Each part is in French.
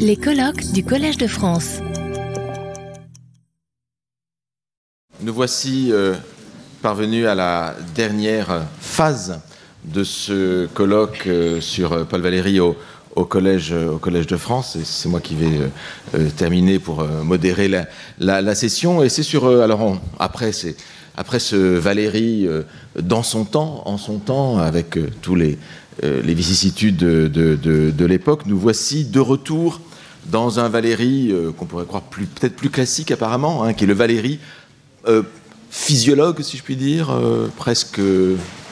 Les colloques du Collège de France. Nous voici euh, parvenus à la dernière phase de ce colloque euh, sur Paul Valéry au, collège, de France. C'est moi qui vais euh, terminer pour modérer la, session. Et c'est sur. après. Après ce Valéry dans son temps, en son temps, avec tous les, les vicissitudes de, l'époque, nous voici de retour dans un Valéry qu'on pourrait croire peut-être plus classique apparemment, hein, qui est le Valéry euh, physiologue, si je puis dire, euh, presque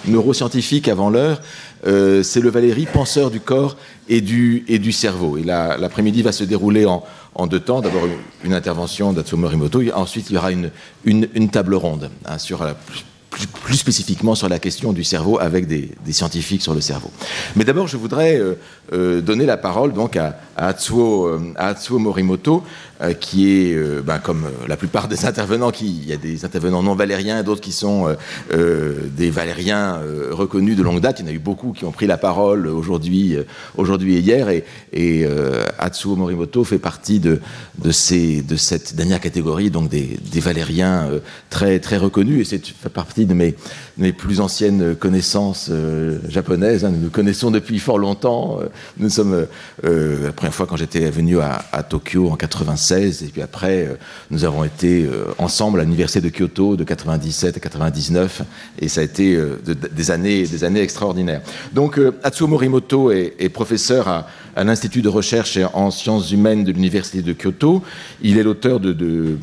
neuroscientifique avant l'heure. Euh, c'est le Valérie, penseur du corps et du, cerveau. Et l'après-midi va se dérouler en, deux temps. D'abord une intervention d'Atsuo Morimoto, ensuite il y aura une, une, table ronde hein, sur la, plus, spécifiquement sur la question du cerveau avec des, scientifiques sur le cerveau. Mais d'abord, je voudrais euh, euh, donner la parole donc à, Atsuo, euh, Morimoto, qui est, ben, comme la plupart des intervenants, qui, il y a des intervenants non valériens et d'autres qui sont des valériens reconnus de longue date. Il y en a eu beaucoup qui ont pris la parole aujourd'hui, aujourd'hui et hier, et, et Atsuo Morimoto fait partie de, ces, de cette dernière catégorie, donc des, des valériens très, très reconnus, et c'est fait partie de mes, mes plus anciennes connaissances euh, japonaises. Hein. Nous nous connaissons depuis fort longtemps. Euh, nous sommes euh, la première fois quand j'étais venu à, Tokyo en 96, et puis après, nous avons été ensemble à l'université de Kyoto de 97 à 99, et ça a été des années, des années extraordinaires. Donc, Atsuo Morimoto est, est professeur à à l'Institut de recherche en sciences humaines de l'Université de Kyoto. Il est l'auteur de,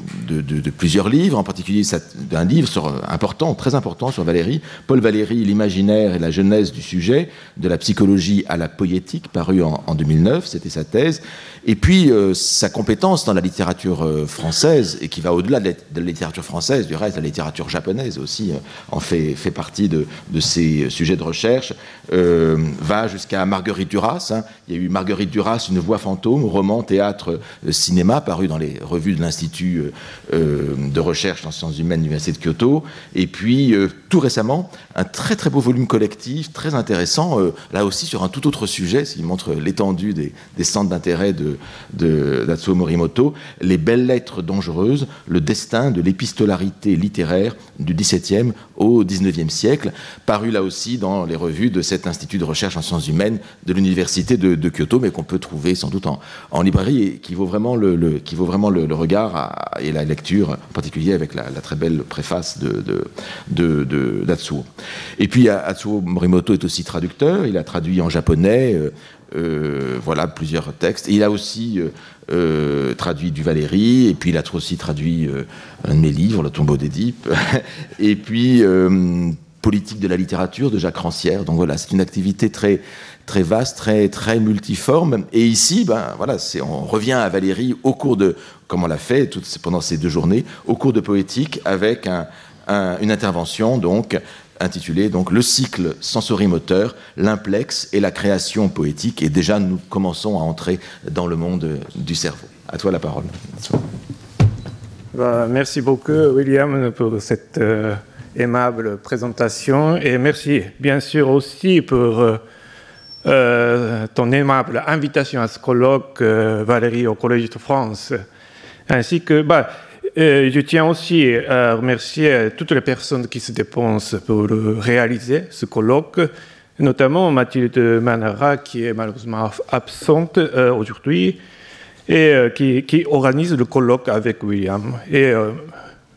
plusieurs livres, en particulier d'un livre important, très important sur Valéry, Paul Valéry, l'imaginaire et la genèse du sujet, de la psychologie à la poétique, paru en, 2009, c'était sa thèse. Et puis euh, sa compétence dans la littérature euh, française, et qui va au-delà de, la littérature française, du reste, la littérature japonaise aussi euh, en fait, partie de, ses sujets de recherche, va jusqu'à Marguerite Duras. Hein. Il y a eu Marguerite Duras, Une voix fantôme, roman, théâtre, euh, cinéma, paru dans les revues de l'Institut euh, euh, de recherche en sciences humaines de l'Université de Kyoto. Et puis, tout récemment, un très très beau volume collectif, très intéressant, là aussi sur un tout autre sujet, s'il montre l'étendue des, centres d'intérêt de, Morimoto, Les belles lettres dangereuses, le destin de l'épistolarité littéraire du XVIIe au XIXe siècle, paru là aussi dans les revues de cet Institut de recherche en sciences humaines de l'Université de Kyoto mais qu'on peut trouver sans doute en, librairie et qui vaut vraiment le, qui vaut vraiment le, regard et la lecture, en particulier avec la, très belle préface de, de, d'Atsuo. Et puis Atsuo Morimoto est aussi traducteur, il a traduit en japonais. Euh, euh, voilà plusieurs textes. il a aussi euh, traduit du Valéry, et puis il a aussi traduit un de mes livres, Le tombeau d'Édipe, et puis Politique de la littérature de Jacques Rancière. Donc voilà, c'est une activité très, très vaste, très, très multiforme. Et ici, ben, voilà, on revient à Valérie au cours de, comme on l'a fait pendant ces deux journées, au cours de poétique, avec une intervention donc intitulée donc, Le cycle sensorimoteur, l'implexe et la création poétique. Et déjà, nous commençons à entrer dans le monde du cerveau. À toi la parole. Bah, merci beaucoup, William, pour cette euh, aimable présentation. Et merci, bien sûr, aussi pour. Euh, euh, ton aimable invitation à ce colloque, euh, Valérie, au Collège de France. Ainsi que, bah, euh, je tiens aussi à remercier toutes les personnes qui se dépensent pour réaliser ce colloque, notamment Mathilde Manara, qui est malheureusement absente aujourd'hui, et qui, organise le colloque avec William, et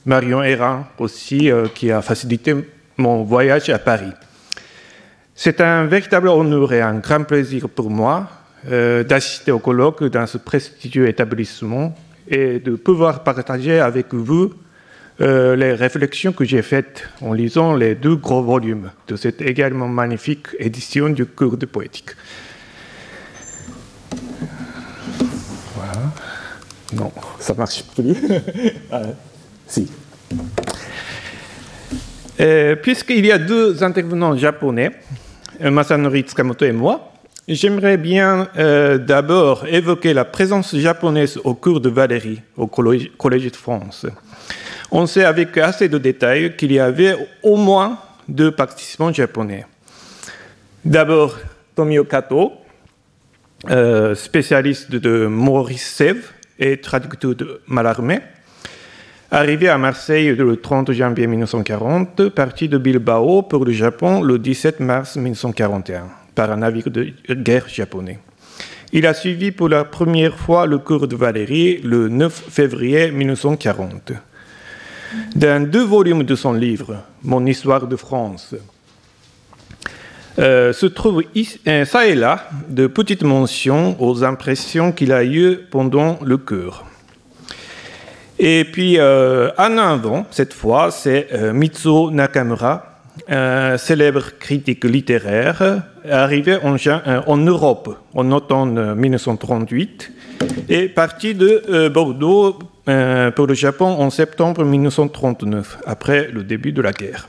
Marion Hérin aussi, qui a facilité mon voyage à Paris. C'est un véritable honneur et un grand plaisir pour moi euh, d'assister au colloque dans ce prestigieux établissement et de pouvoir partager avec vous euh, les réflexions que j'ai faites en lisant les deux gros volumes de cette également magnifique édition du cours de poétique. Voilà. Non, ça marche plus. ah, si. Euh, puisqu'il y a deux intervenants japonais, Masanori Tsukamoto et moi. J'aimerais bien euh, d'abord évoquer la présence japonaise au cours de Valérie au Collège, de France. On sait avec assez de détails qu'il y avait au moins deux participants japonais. D'abord, Tomio Kato, spécialiste de Maurice Sèvres et traducteur de Mallarmé. Arrivé à Marseille le 30 janvier 1940, parti de Bilbao pour le Japon le 17 mars 1941 par un navire de guerre japonais. Il a suivi pour la première fois le cours de Valérie le 9 février 1940. Dans deux volumes de son livre, Mon histoire de France, euh, se trouvent euh, ça et là de petites mentions aux impressions qu'il a eues pendant le cours. Et puis, euh, un avant, cette fois, c'est Mitsuo Nakamura, un célèbre critique littéraire, arrivé en, en Europe en automne 1938 et parti de Bordeaux pour le Japon en septembre 1939, après le début de la guerre.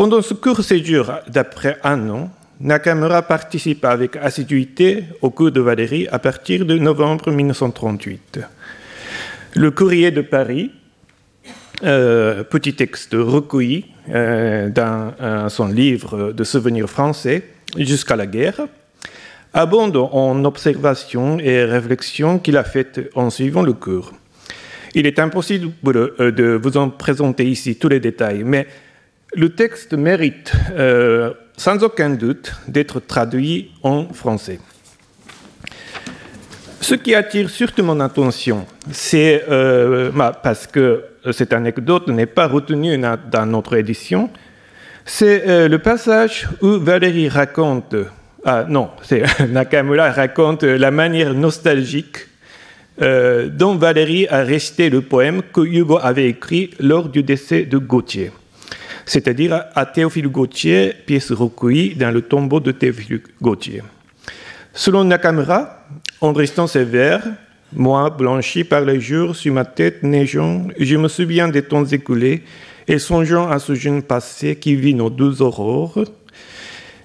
Pendant ce court séjour d'après un an, Nakamura participe avec assiduité au cours de Valérie à partir de novembre 1938. Le courrier de Paris, euh, petit texte recueilli euh, dans euh, son livre de souvenirs français jusqu'à la guerre, abonde en observations et réflexions qu'il a faites en suivant le cours. Il est impossible de vous en présenter ici tous les détails, mais le texte mérite sans aucun doute d'être traduit en français. Ce qui attire surtout mon attention, c'est euh, parce que cette anecdote n'est pas retenue dans notre édition, c'est euh, le passage où Valérie raconte, ah non, c'est Nakamura raconte la manière nostalgique dont Valérie a resté le poème que Hugo avait écrit lors du décès de Gauthier c'est-à-dire à Théophile Gautier, pièce recueillie dans le tombeau de Théophile Gautier. Selon Nakamura, en restant sévère, moi, blanchi par les jours sur ma tête neigeant, je me souviens des temps écoulés et songeant à ce jeune passé qui vit nos deux aurores,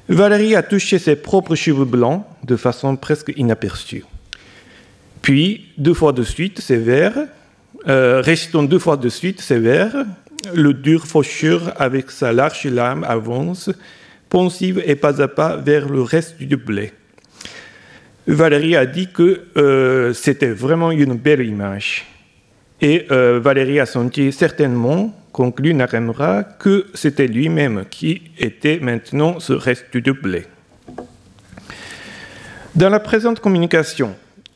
Valérie a touché ses propres cheveux blancs de façon presque inaperçue. Puis, deux fois de suite, sévère, euh, restant deux fois de suite sévère, le dur faucheur, avec sa large lame, avance, pensive et pas à pas vers le reste du blé. Valérie a dit que euh, c'était vraiment une belle image. Et euh, Valérie a senti certainement, conclut Nakamura, que c'était lui-même qui était maintenant ce reste du blé. Dans la présente communication,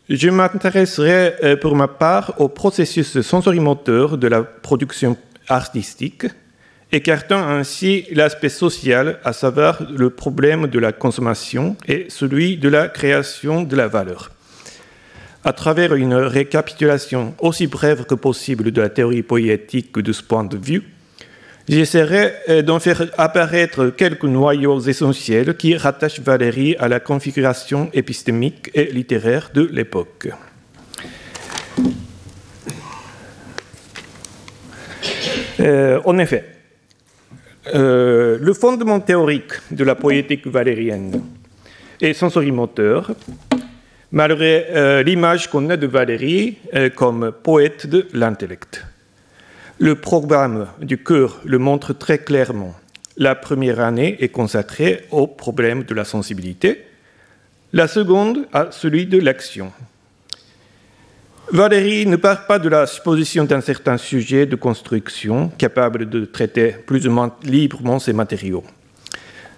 je m'intéresserai euh, pour ma part au processus sensorimoteur de la production artistique, écartant ainsi l'aspect social, à savoir le problème de la consommation et celui de la création de la valeur. À travers une récapitulation aussi brève que possible de la théorie poétique de ce point de vue, j'essaierai euh, d'en faire apparaître quelques noyaux essentiels qui rattachent Valérie à la configuration épistémique et littéraire de l'époque. Euh, en effet, euh, le fondement théorique de la poétique valérienne est sensorimoteur, malgré euh, l'image qu'on a de Valérie comme poète de l'intellect. Le programme du cœur le montre très clairement. La première année est consacrée au problème de la sensibilité, la seconde à celui de l'action. Valérie ne part pas de la supposition d'un certain sujet de construction capable de traiter plus ou moins librement ces matériaux.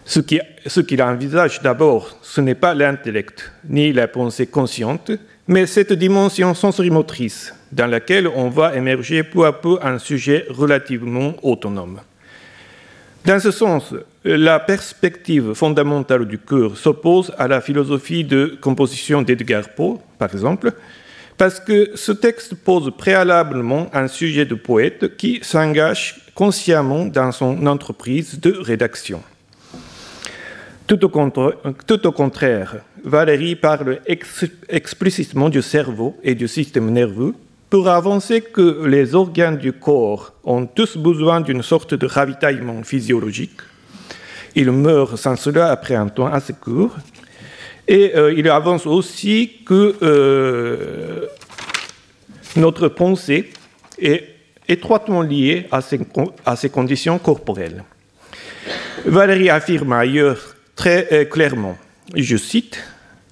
Ce qu'il envisage d'abord, ce n'est pas l'intellect ni la pensée consciente, mais cette dimension sensorimotrice dans laquelle on va émerger peu à peu un sujet relativement autonome. Dans ce sens, la perspective fondamentale du cœur s'oppose à la philosophie de composition d'Edgar Poe, par exemple, parce que ce texte pose préalablement un sujet de poète qui s'engage consciemment dans son entreprise de rédaction. Tout au, contraire, Valérie parle explicitement du cerveau et du système nerveux pour avancer que les organes du corps ont tous besoin d'une sorte de ravitaillement physiologique. Ils meurent sans cela après un temps assez court et euh, il avance aussi que euh, notre pensée est étroitement liée à ces, conditions corporelles. Valérie affirme ailleurs très euh, clairement, je cite,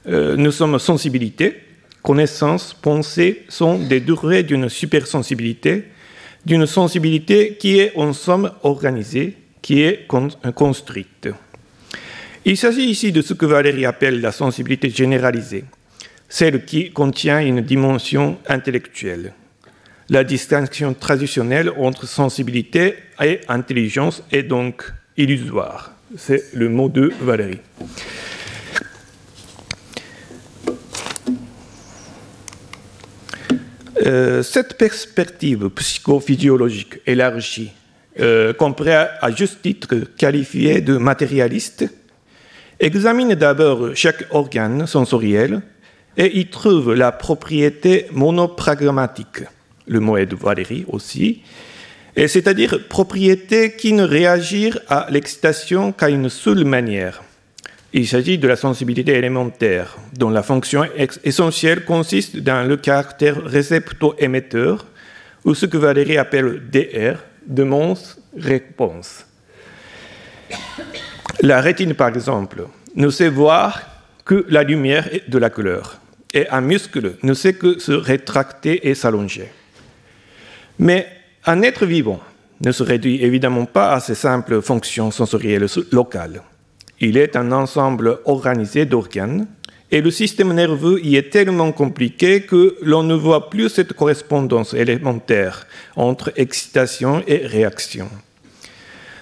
nous sommes sensibilité, connaissance, pensée sont des durées d'une supersensibilité, d'une sensibilité qui est en somme organisée, qui est construite. Il s'agit ici de ce que Valérie appelle la sensibilité généralisée, celle qui contient une dimension intellectuelle. La distinction traditionnelle entre sensibilité et intelligence est donc illusoire. C'est le mot de Valérie. Euh, cette perspective psychophysiologique élargie, euh, à juste titre qualifier de matérialiste, examine d'abord chaque organe sensoriel et y trouve la propriété monopragmatique, le mot est de Valérie aussi, c'est-à-dire propriété qui ne réagit à l'excitation qu'à une seule manière. Il s'agit de la sensibilité élémentaire, dont la fonction essentielle consiste dans le caractère récepto-émetteur, ou ce que Valérie appelle DR, demande-réponse. La rétine, par exemple, ne sait voir que la lumière et de la couleur, et un muscle ne sait que se rétracter et s'allonger. Mais un être vivant ne se réduit évidemment pas à ces simples fonctions sensorielles locales. Il est un ensemble organisé d'organes, et le système nerveux y est tellement compliqué que l'on ne voit plus cette correspondance élémentaire entre excitation et réaction.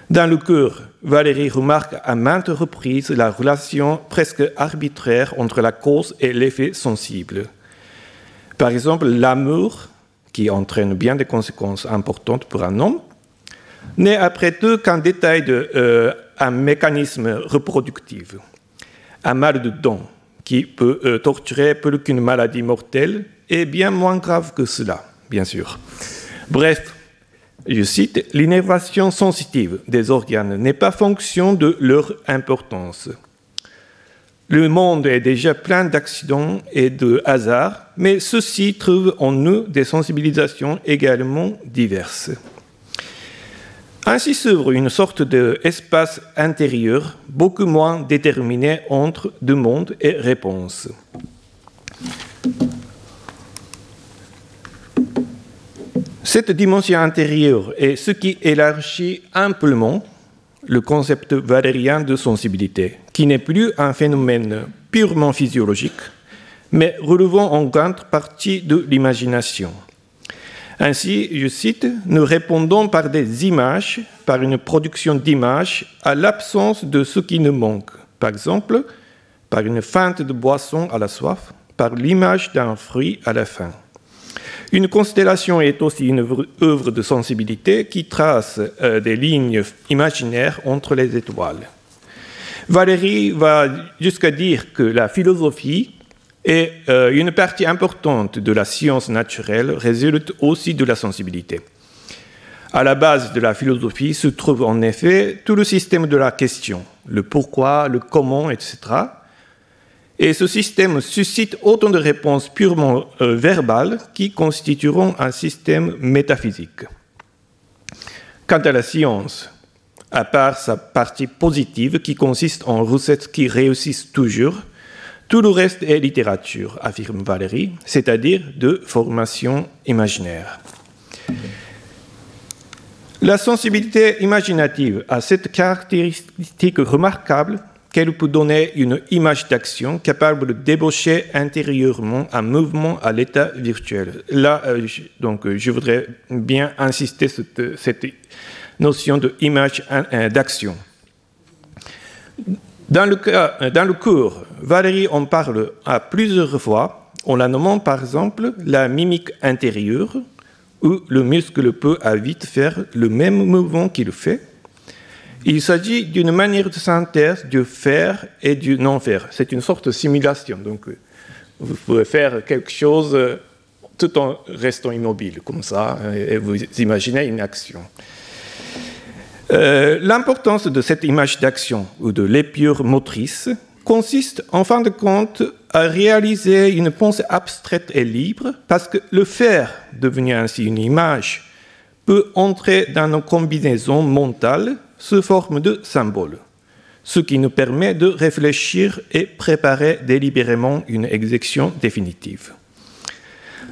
Dans le cœur, Valérie remarque à maintes reprises la relation presque arbitraire entre la cause et l'effet sensible. Par exemple, l'amour, qui entraîne bien des conséquences importantes pour un homme, n'est après tout qu'un détail de euh, un mécanisme reproductif, un mal de dents qui peut euh, torturer plus qu'une maladie mortelle est bien moins grave que cela, bien sûr. Bref, je cite, l'innervation sensitive des organes n'est pas fonction de leur importance. Le monde est déjà plein d'accidents et de hasards, mais ceux-ci trouvent en nous des sensibilisations également diverses. Ainsi s'ouvre une sorte d'espace intérieur beaucoup moins déterminé entre demande et réponse. Cette dimension intérieure est ce qui élargit amplement le concept valérien de sensibilité, qui n'est plus un phénomène purement physiologique, mais relevant en grande partie de l'imagination. Ainsi, je cite, nous répondons par des images, par une production d'images, à l'absence de ce qui nous manque. Par exemple, par une feinte de boisson à la soif, par l'image d'un fruit à la faim. Une constellation est aussi une œuvre de sensibilité qui trace euh, des lignes imaginaires entre les étoiles. Valérie va jusqu'à dire que la philosophie et euh, une partie importante de la science naturelle résulte aussi de la sensibilité. À la base de la philosophie se trouve en effet tout le système de la question, le pourquoi, le comment, etc. Et ce système suscite autant de réponses purement euh, verbales qui constitueront un système métaphysique. Quant à la science, à part sa partie positive qui consiste en recettes qui réussissent toujours, tout le reste est littérature, affirme Valérie, c'est-à-dire de formation imaginaire. La sensibilité imaginative a cette caractéristique remarquable qu'elle peut donner une image d'action capable de débaucher intérieurement un mouvement à l'état virtuel. Là, euh, donc, euh, je voudrais bien insister sur cette, notion d'image euh, d'action. Dans le, dans le cours, Valérie en parle à plusieurs fois, en la nommant par exemple la mimique intérieure, où le muscle peut à vite faire le même mouvement qu'il fait. Il s'agit d'une manière de synthèse du faire et du non-faire. C'est une sorte de simulation. Donc, euh, vous pouvez faire quelque chose euh, tout en restant immobile, comme ça, et vous imaginez une action. Euh, l'importance de cette image d'action ou de l'épure motrice consiste en fin de compte à réaliser une pensée abstraite et libre parce que le faire devenir ainsi une image peut entrer dans nos combinaisons mentales sous forme de symboles. ce qui nous permet de réfléchir et préparer délibérément une exécution définitive.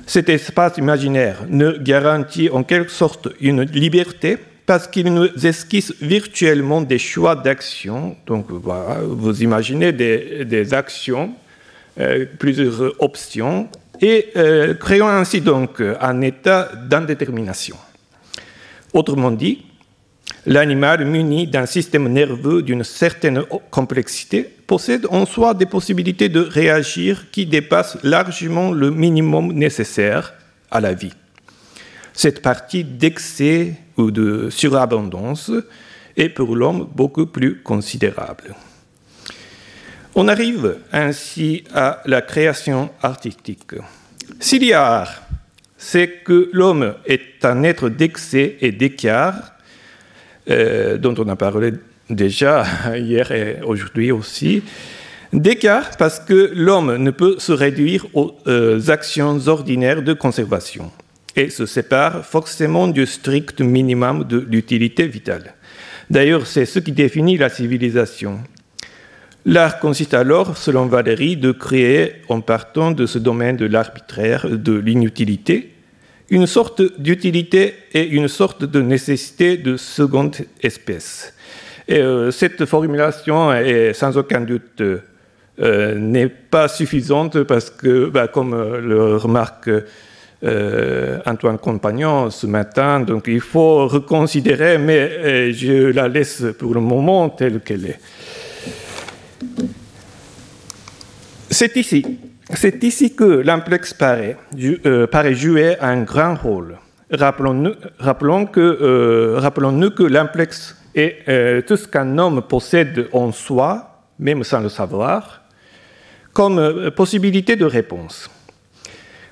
Cet espace imaginaire ne garantit en quelque sorte une liberté parce qu'il nous esquisse virtuellement des choix d'action. Donc voilà, vous imaginez des, actions, euh, plusieurs options, et euh, créons ainsi donc un état d'indétermination. Autrement dit, l'animal muni d'un système nerveux d'une certaine complexité possède en soi des possibilités de réagir qui dépassent largement le minimum nécessaire à la vie. Cette partie d'excès ou de surabondance est pour l'homme beaucoup plus considérable. On arrive ainsi à la création artistique. S'il y a art, c'est que l'homme est un être d'excès et d'écart, dont on a parlé déjà hier et aujourd'hui aussi. D'écart parce que l'homme ne peut se réduire aux euh, actions ordinaires de conservation et se sépare forcément du strict minimum de l'utilité vitale. D'ailleurs, c'est ce qui définit la civilisation. L'art consiste alors, selon Valéry, de créer, en partant de ce domaine de l'arbitraire, de l'inutilité, une sorte d'utilité et une sorte de nécessité de seconde espèce. Euh, cette formulation est sans aucun doute euh, n'est pas suffisante parce que, bah, comme euh, le remarque Antoine Compagnon ce matin, donc il faut reconsidérer, mais je la laisse pour le moment telle qu'elle est. C'est ici c'est ici que l'implex paraît, euh, paraît, jouer un grand rôle. Rappelons-nous euh, que l'implex est euh, tout ce qu'un homme possède en soi, même sans le savoir, comme possibilité de réponse.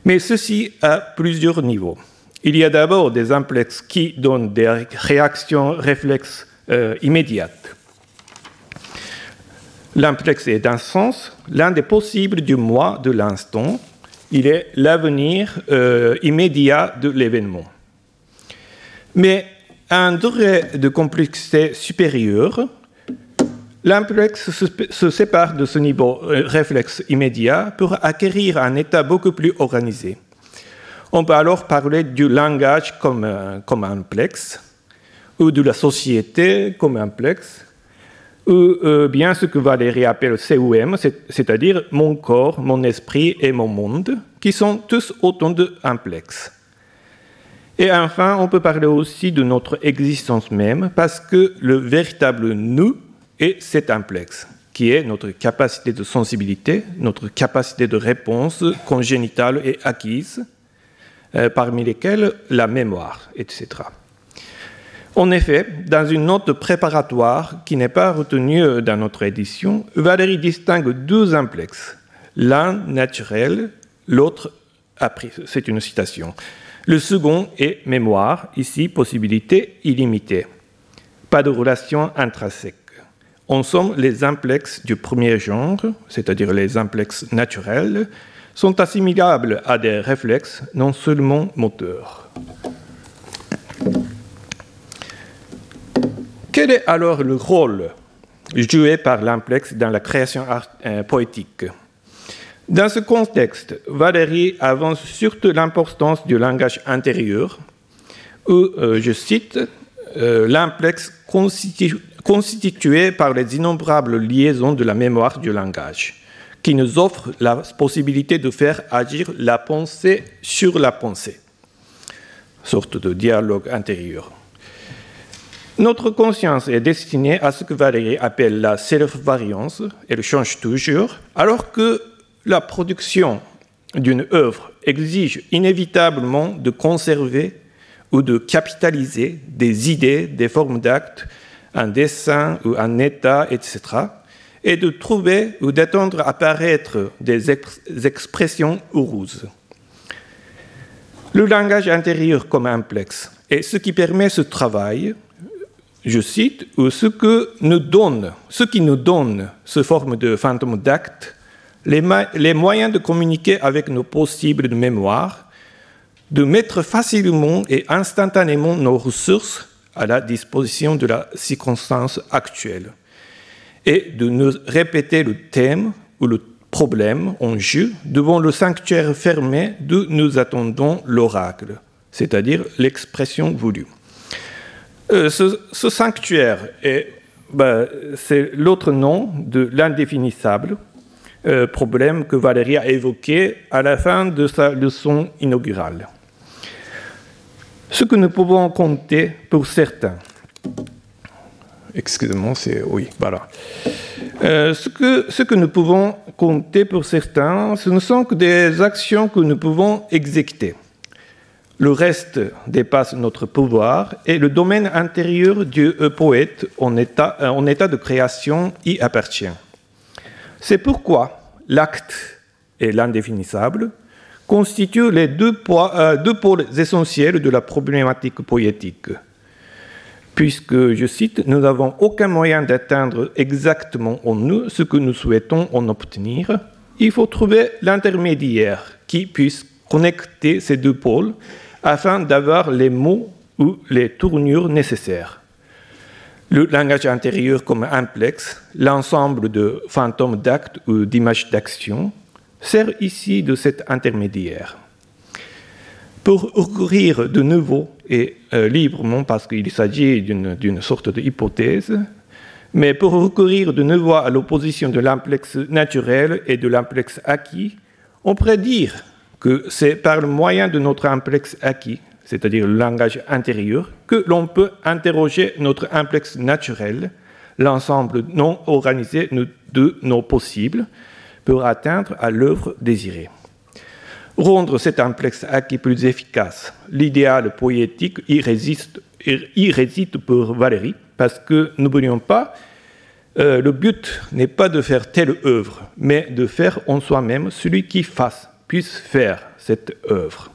Mais ceci à plusieurs niveaux. Il y a d'abord des implexes qui donnent des réactions réflexes immédiates. L'implex est d'un sens l'un des possibles du moi de l'instant. Il est l'avenir euh, immédiat de l'événement. Mais à un degré de complexité supérieur, l'implex se, sépare de ce niveau euh, réflexe immédiat pour acquérir un état beaucoup plus organisé. On peut alors parler du langage comme, euh, comme ou de la société comme un plex, ou euh, bien ce que Valérie appelle COM, c'est-à-dire mon corps, mon esprit et mon monde, qui sont tous autant de implexes. Et enfin, on peut parler aussi de notre existence même, parce que le véritable nous est cet implexe, qui est notre capacité de sensibilité, notre capacité de réponse congénitale et acquise, euh, parmi lesquelles la mémoire, etc. En effet, dans une note préparatoire qui n'est pas retenue dans notre édition, Valérie distingue deux implexes, l'un naturel, l'autre appris. C'est une citation. Le second est mémoire, ici possibilité illimitée. Pas de relation intrinsèque. En somme, les implexes du premier genre, c'est-à-dire les implexes naturels, sont assimilables à des réflexes non seulement moteurs. Quel est alors le rôle joué par l'implex dans la création euh, poétique? Dans ce contexte, Valérie avance surtout l'importance du langage intérieur, où, euh, je cite, euh, l'implex constitué par les innombrables liaisons de la mémoire du langage, qui nous offre la possibilité de faire agir la pensée sur la pensée, sorte de dialogue intérieur. Notre conscience est destinée à ce que Valérie appelle la self-variance, elle change toujours, alors que la production d'une œuvre exige inévitablement de conserver ou de capitaliser des idées, des formes d'actes, un dessin ou un état, etc., et de trouver ou d'attendre apparaître des expressions heureuses. Le langage intérieur comme complexe est ce qui permet ce travail je cite, ce, ce qui nous donne ce forme de fantôme d'acte, les, moyens de communiquer avec nos possibles de mémoire, de mettre facilement et instantanément nos ressources à la disposition de la circonstance actuelle. et de nous répéter le thème ou le problème en jeu devant le sanctuaire fermé d'où nous attendons l'oracle, c'est-à-dire l'expression voulue. Euh, ce, sanctuaire, ben, c'est l'autre nom de l'indéfinissable, euh, problème que Valérie a évoqué à la fin de sa leçon inaugurale. Ce que nous pouvons compter pour certains, excusez-moi, c'est oui, voilà. Euh, ce, que, ce que nous pouvons compter pour certains, ce ne sont que des actions que nous pouvons exécuter. Le reste dépasse notre pouvoir et le domaine intérieur du poète en état, en état de création y appartient. C'est pourquoi l'acte et l'indéfinissable constituent les deux, euh, deux pôles essentiels de la problématique poétique. Puisque, je cite, nous n'avons aucun moyen d'atteindre exactement en nous ce que nous souhaitons en obtenir, il faut trouver l'intermédiaire qui puisse connecter ces deux pôles afin d'avoir les mots ou les tournures nécessaires le langage intérieur comme implexe, l'ensemble de fantômes d'actes ou d'images d'action, sert ici de cet intermédiaire. Pour recourir de nouveau et euh, librement, parce qu'il s'agit d'une sorte d'hypothèse, mais pour recourir de nouveau à l'opposition de l'implexe naturel et de l'implexe acquis, on pourrait dire que c'est par le moyen de notre implexe acquis, c'est-à-dire le langage intérieur, que l'on peut interroger notre implexe naturel, l'ensemble non organisé de nos possibles, pour atteindre à l'œuvre désirée. Rendre cet implexe acquis plus efficace, l'idéal poétique y résiste, réside pour Valérie, parce que n'oublions pas, euh, le but n'est pas de faire telle œuvre, mais de faire en soi-même celui qui fasse, puisse faire cette œuvre.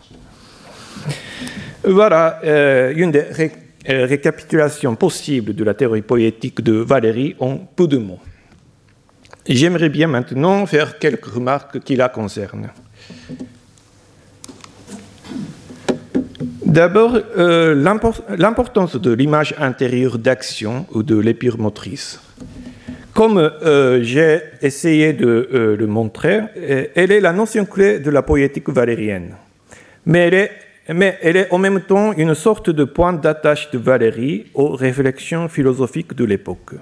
Voilà euh, une des euh, récapitulations possibles de la théorie poétique de Valérie en peu de mots. J'aimerais bien maintenant faire quelques remarques qui la concernent. D'abord, euh, l'importance de l'image intérieure d'action ou de l'épure motrice. Comme j'ai essayé de le montrer, elle est la notion clé de la poétique valérienne. Mais elle est en même temps une sorte de point d'attache de Valérie aux réflexions philosophiques de l'époque.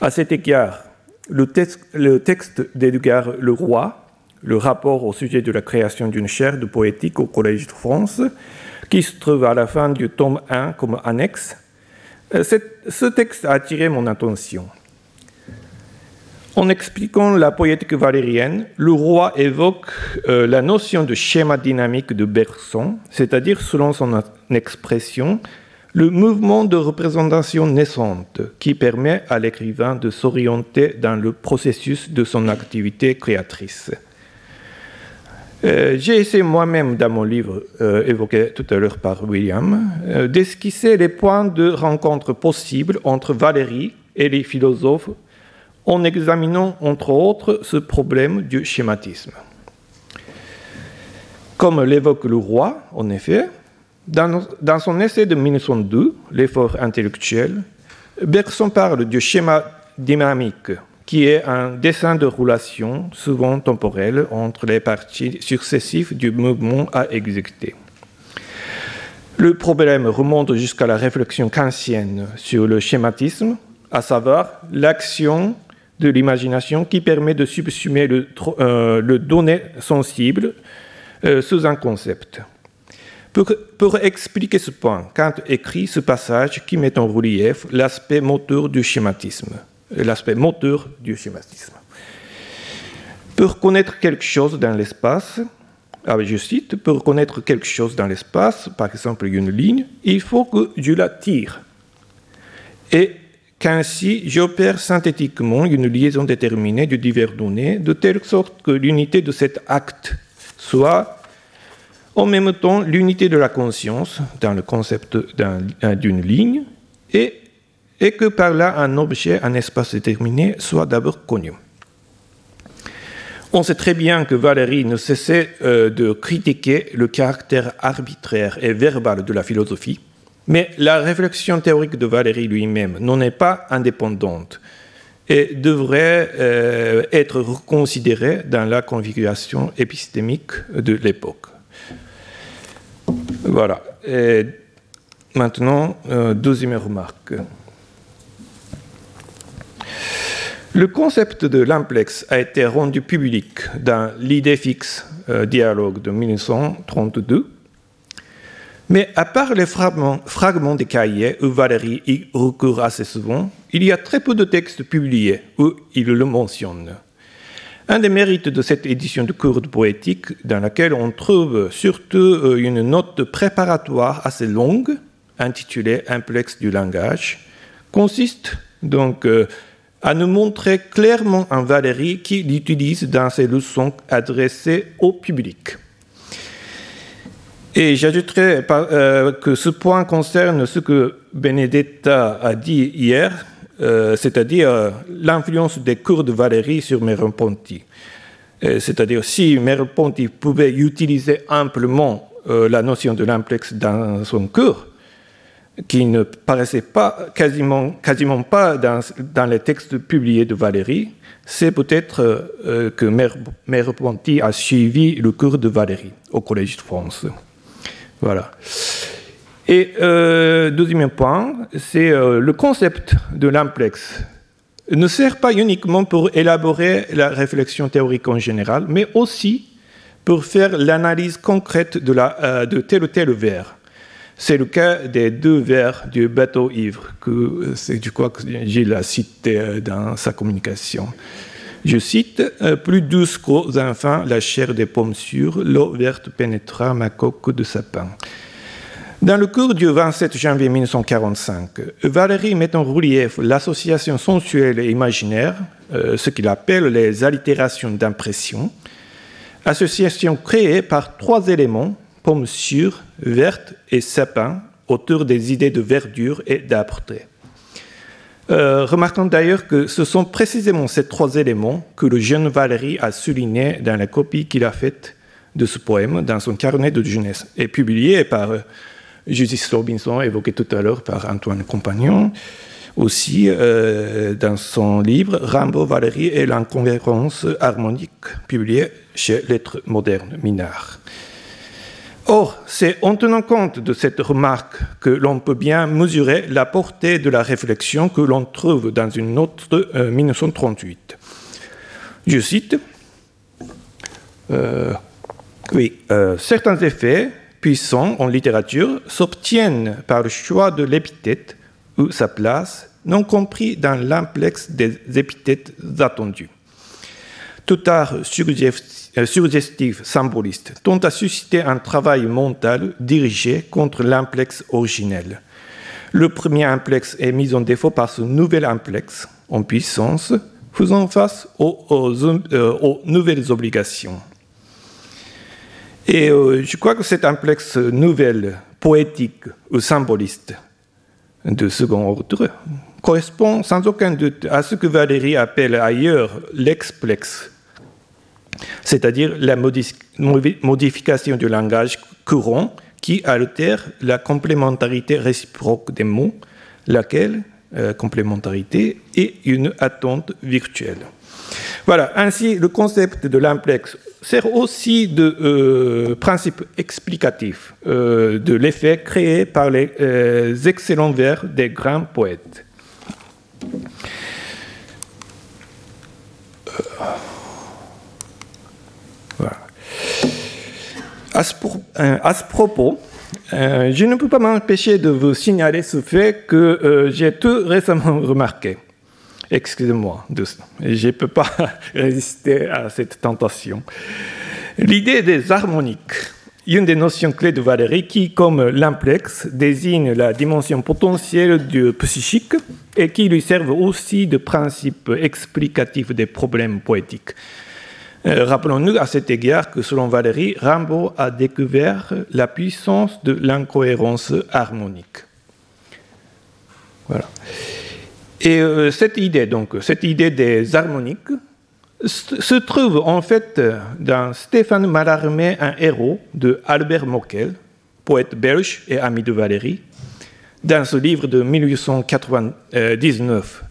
À cet égard, le texte, le texte d'Edgar Leroy, le rapport au sujet de la création d'une chaire de poétique au Collège de France, qui se trouve à la fin du tome 1 comme annexe, euh, ce texte a attiré mon attention. En expliquant la poétique valérienne, le roi évoque euh, la notion de schéma dynamique de Bergson, c'est-à-dire, selon son expression, le mouvement de représentation naissante qui permet à l'écrivain de s'orienter dans le processus de son activité créatrice. Euh, j'ai essayé moi-même, dans mon livre euh, évoqué tout à l'heure par William, d'esquisser les points de rencontre possibles entre Valérie et les philosophes en examinant entre autres ce problème du schématisme. Comme l'évoque le roi, en effet, dans, son essai de 1902, L'effort intellectuel, Bergson parle du schéma dynamique, qui est un dessin de relation, souvent temporel, entre les parties successives du mouvement à exécuter. Le problème remonte jusqu'à la réflexion kantienne sur le schématisme, à savoir l'action de l'imagination qui permet de subsumer le, euh, donné sensible euh, sous un concept. Pour, expliquer ce point, Kant écrit ce passage qui met en relief l'aspect moteur du schématisme. L'aspect moteur du schématisme. Pour connaître quelque chose dans l'espace, ah, je cite, pour connaître quelque chose dans l'espace, par exemple une ligne, il faut que je la tire. Et qu'ainsi j'opère synthétiquement une liaison déterminée de diverses données, de telle sorte que l'unité de cet acte soit en même temps l'unité de la conscience dans le concept d'une ligne, et, et que par là un objet, un espace déterminé soit d'abord connu. On sait très bien que Valérie ne cessait euh, de critiquer le caractère arbitraire et verbal de la philosophie, mais la réflexion théorique de Valéry lui-même n'en est pas indépendante. et devrait euh, être reconsidéré dans la configuration épistémique de l'époque. Voilà. Maintenant, euh, deuxième remarque. Le concept de l'implex a été rendu public dans l'idée fixe euh, dialogue de 1932. Mais à part les fragments, des cahiers où Valérie y recourt assez souvent, il y a très peu de textes publiés où il le mentionne. Un des mérites de cette édition de cours de poétique, dans laquelle on trouve surtout euh, une note préparatoire assez longue, intitulée Implex du langage, consiste donc euh, à nous montrer clairement un Valérie qui l'utilise dans ses leçons adressées au public. Et j'ajouterai euh, que ce point concerne ce que Benedetta a dit hier, euh, c'est-à-dire euh, l'influence des cours de Valérie sur Merleau-Ponty. C'est-à-dire si Merleau-Ponty pouvait utiliser amplement la notion de l'implex dans son cours, qui ne paraissait pas, quasiment, quasiment pas dans, les textes publiés de Valérie, c'est peut-être que Mère, Ponty a suivi le cours de Valérie au Collège de France. Voilà. Et euh, deuxième point, c'est euh, le concept de l'implex ne sert pas uniquement pour élaborer la réflexion théorique en général, mais aussi pour faire l'analyse concrète de, de tel ou tel vers. C'est le cas des deux vers du bateau ivre, que c'est du quoi que Gilles a cité euh, dans sa communication. Je cite euh, Plus douce qu'aux enfants la chair des pommes sûres, l'eau verte pénétra ma coque de sapin. Dans le cours du 27 janvier 1945, Valérie met en relief l'association sensuelle et imaginaire, euh, ce qu'il appelle les allitérations d'impression, association créée par trois éléments pommes sûres, vertes et sapins autour des idées de verdure et d'âpreté. Euh, remarquons d'ailleurs que ce sont précisément ces trois éléments que le jeune Valéry a soulignés dans la copie qu'il a faite de ce poème dans son carnet de jeunesse et publié par euh, Judith Robinson, évoqué tout à l'heure par Antoine Compagnon, aussi euh, dans son livre Rimbaud, Valéry et l'inconvénience harmonique, publié chez Lettres modernes, Minard. Or, c'est en tenant compte de cette remarque que l'on peut bien mesurer la portée de la réflexion que l'on trouve dans une note de 1938. Je cite euh, Oui, euh, certains effets puissants en littérature s'obtiennent par le choix de l'épithète ou sa place, non compris dans l'implexe des épithètes attendues. Tout art euh, suggestif symboliste tend à susciter un travail mental dirigé contre l'implexe originel. Le premier implexe est mis en défaut par ce nouvel implexe en puissance, faisant face aux, euh, nouvelles obligations. Et euh, je crois que cet implexe nouvel, poétique ou symboliste de second ordre correspond sans aucun doute à ce que Valérie appelle ailleurs l'explexe c'est-à-dire la modification du langage courant qui altère la complémentarité réciproque des mots, laquelle euh, complémentarité est une attente virtuelle. Voilà, ainsi le concept de l'implex sert aussi de euh, principe explicatif euh, de l'effet créé par les excellents vers des grands poètes. À ce, euh, propos, euh, je ne peux pas m'empêcher de vous signaler ce fait que euh, j'ai tout récemment remarqué. Excusez-moi, je ne peux pas résister à cette tentation. L'idée des harmoniques, une des notions clés de Valérie qui, comme l'implex, désigne la dimension potentielle du psychique et qui lui servent aussi de principe explicatif des problèmes poétiques. Euh, rappelons-nous à cet égard que selon Valérie, Rimbaud a découvert la puissance de l'incohérence harmonique. Voilà. Et euh, cette idée, donc, cette idée des harmoniques, se trouve en fait dans Stéphane Mallarmé, un héros de Albert Moquel, poète belge et ami de Valérie, dans ce livre de 1899,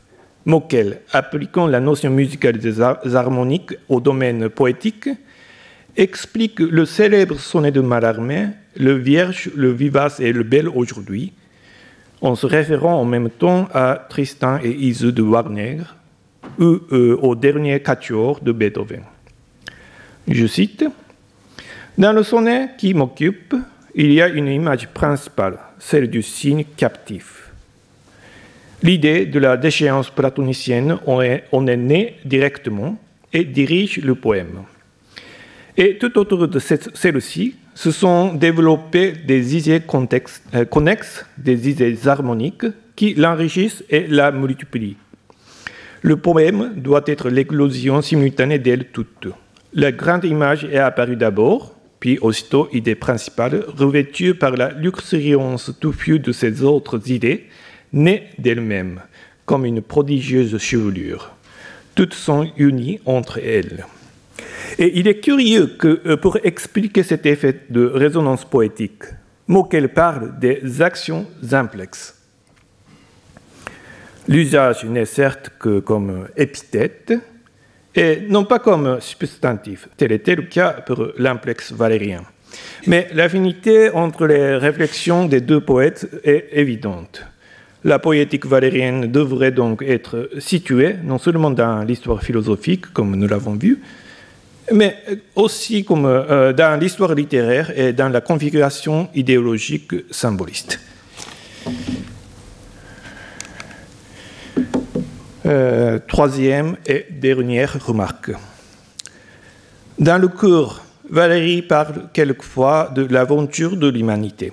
Moquel, appliquant la notion musicale des harmoniques au domaine poétique, explique le célèbre sonnet de Mallarmé, le vierge, le vivace et le bel aujourd'hui, en se référant en même temps à Tristan et Iseult de Wagner ou euh, au dernier quatuor de Beethoven. Je cite Dans le sonnet qui m'occupe, il y a une image principale, celle du signe captif. L'idée de la déchéance platonicienne en est, née directement et dirige le poème. Et tout autour de celle-ci se sont développées des idées euh, connexes, des idées harmoniques qui l'enrichissent et la multiplient. Le poème doit être l'éclosion simultanée d'elles toutes. La grande image est apparue d'abord, puis aussitôt idée principale, revêtue par la luxuriance touffue de ces autres idées, nées d'elles-mêmes, comme une prodigieuse chevelure. Toutes sont unies entre elles. Et il est curieux que euh, pour expliquer cet effet de résonance poétique, Moquel parle des actions simplexes. L'usage n'est certes que comme épithète, et non pas comme substantif, tel était le cas pour l'implexe valérien. Mais l'affinité entre les réflexions des deux poètes est évidente. La poétique valérienne devrait donc être située non seulement dans l'histoire philosophique, comme nous l'avons vu, mais aussi comme euh, dans l'histoire littéraire et dans la configuration idéologique symboliste. Euh, troisième et dernière remarque. Dans le cours, Valérie parle quelquefois de l'aventure de l'humanité.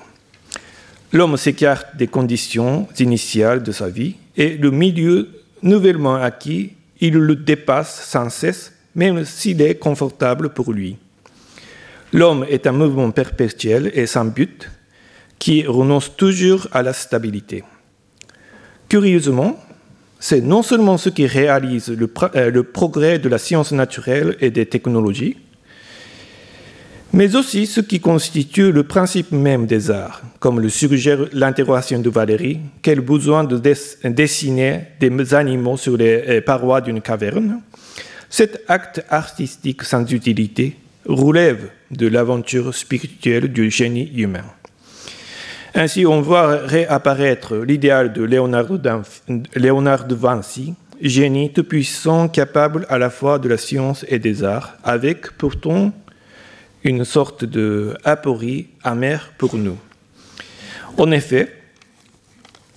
L'homme s'écarte des conditions initiales de sa vie et le milieu nouvellement acquis, il le dépasse sans cesse même s'il est confortable pour lui. L'homme est un mouvement perpétuel et sans but qui renonce toujours à la stabilité. Curieusement, c'est non seulement ce qui réalise le, euh, le, progrès de la science naturelle et des technologies, mais aussi ce qui constitue le principe même des arts, comme le suggère l'interrogation de Valérie, quel besoin de dessiner des animaux sur les euh, parois d'une caverne, cet acte artistique sans utilité relève de l'aventure spirituelle du génie humain. Ainsi, on voit réapparaître l'idéal de Léonard de Vinci, génie tout-puissant capable à la fois de la science et des arts, avec pourtant une sorte de aporie amère pour nous. En effet,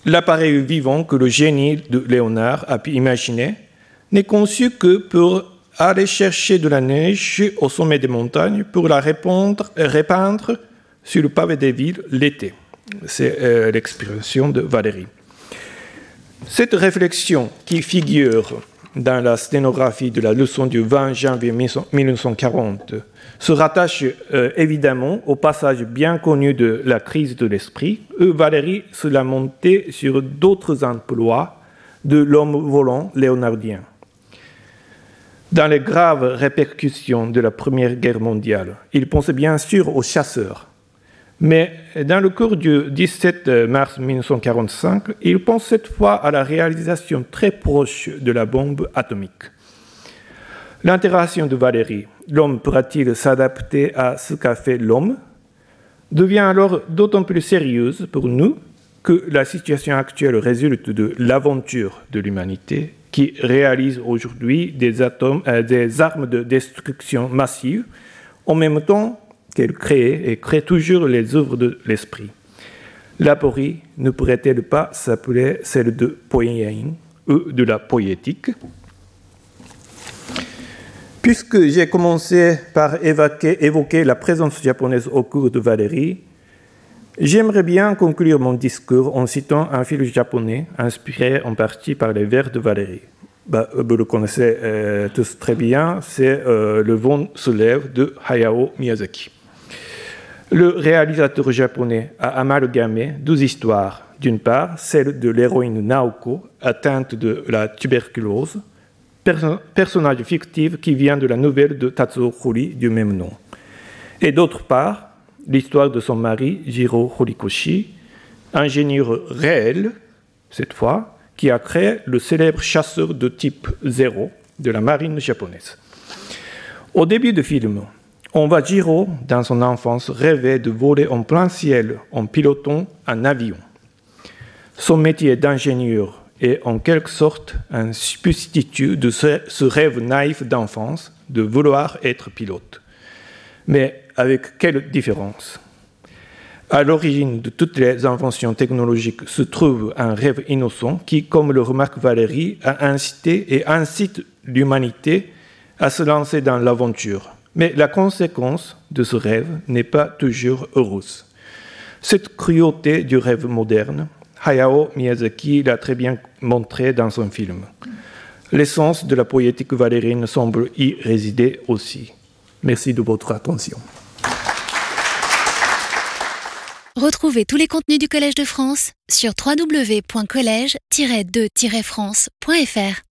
l'appareil vivant que le génie de Léonard a pu imaginer n'est conçu que pour aller chercher de la neige au sommet des montagnes pour la répandre, sur le pavé des villes l'été. C'est euh, l'expression de Valérie. Cette réflexion qui figure dans la sténographie de la leçon du 20 janvier 1940 se rattache euh, évidemment au passage bien connu de la crise de l'esprit, où Valérie se lamentait sur d'autres emplois de l'homme volant léonardien dans les graves répercussions de la Première Guerre mondiale. Il pensait bien sûr aux chasseurs. Mais dans le cours du 17 mars 1945, il pense cette fois à la réalisation très proche de la bombe atomique. L'interaction de Valérie, l'homme pourra-t-il s'adapter à ce qu'a fait l'homme, devient alors d'autant plus sérieuse pour nous que la situation actuelle résulte de l'aventure de l'humanité qui réalise aujourd'hui des, euh, armes de destruction massive, en même temps qu'elle crée et crée toujours les œuvres de l'esprit. L'aporie ne pourrait-elle pas s'appeler celle de Poyen ou de la poétique? Puisque j'ai commencé par évoquer, la présence japonaise au cours de Valérie, J'aimerais bien conclure mon discours en citant un film japonais inspiré en partie par les vers de Valérie. Bah, vous le connaissez euh, tous très bien, c'est euh, Le vent se de Hayao Miyazaki. Le réalisateur japonais a amalgamé deux histoires. D'une part, celle de l'héroïne Naoko, atteinte de la tuberculose, personnage fictif qui vient de la nouvelle de Tatsuo Hori du même nom. Et d'autre part, l'histoire de son mari, Jiro Horikoshi, ingénieur réel, cette fois, qui a créé le célèbre chasseur de type 0 de la marine japonaise. Au début du film, on voit Jiro, dans son enfance, rêver de voler en plein ciel en pilotant un avion. Son métier d'ingénieur est en quelque sorte un substitut de ce rêve naïf d'enfance de vouloir être pilote. Mais avec quelle différence? À l'origine de toutes les inventions technologiques se trouve un rêve innocent qui, comme le remarque Valérie, a incité et incite l'humanité à se lancer dans l'aventure. Mais la conséquence de ce rêve n'est pas toujours heureuse. Cette cruauté du rêve moderne, Hayao Miyazaki l'a très bien montré dans son film. L'essence de la poétique valérienne semble y résider aussi. Merci de votre attention. Retrouvez tous les contenus du Collège de France sur www.colège-2-france.fr.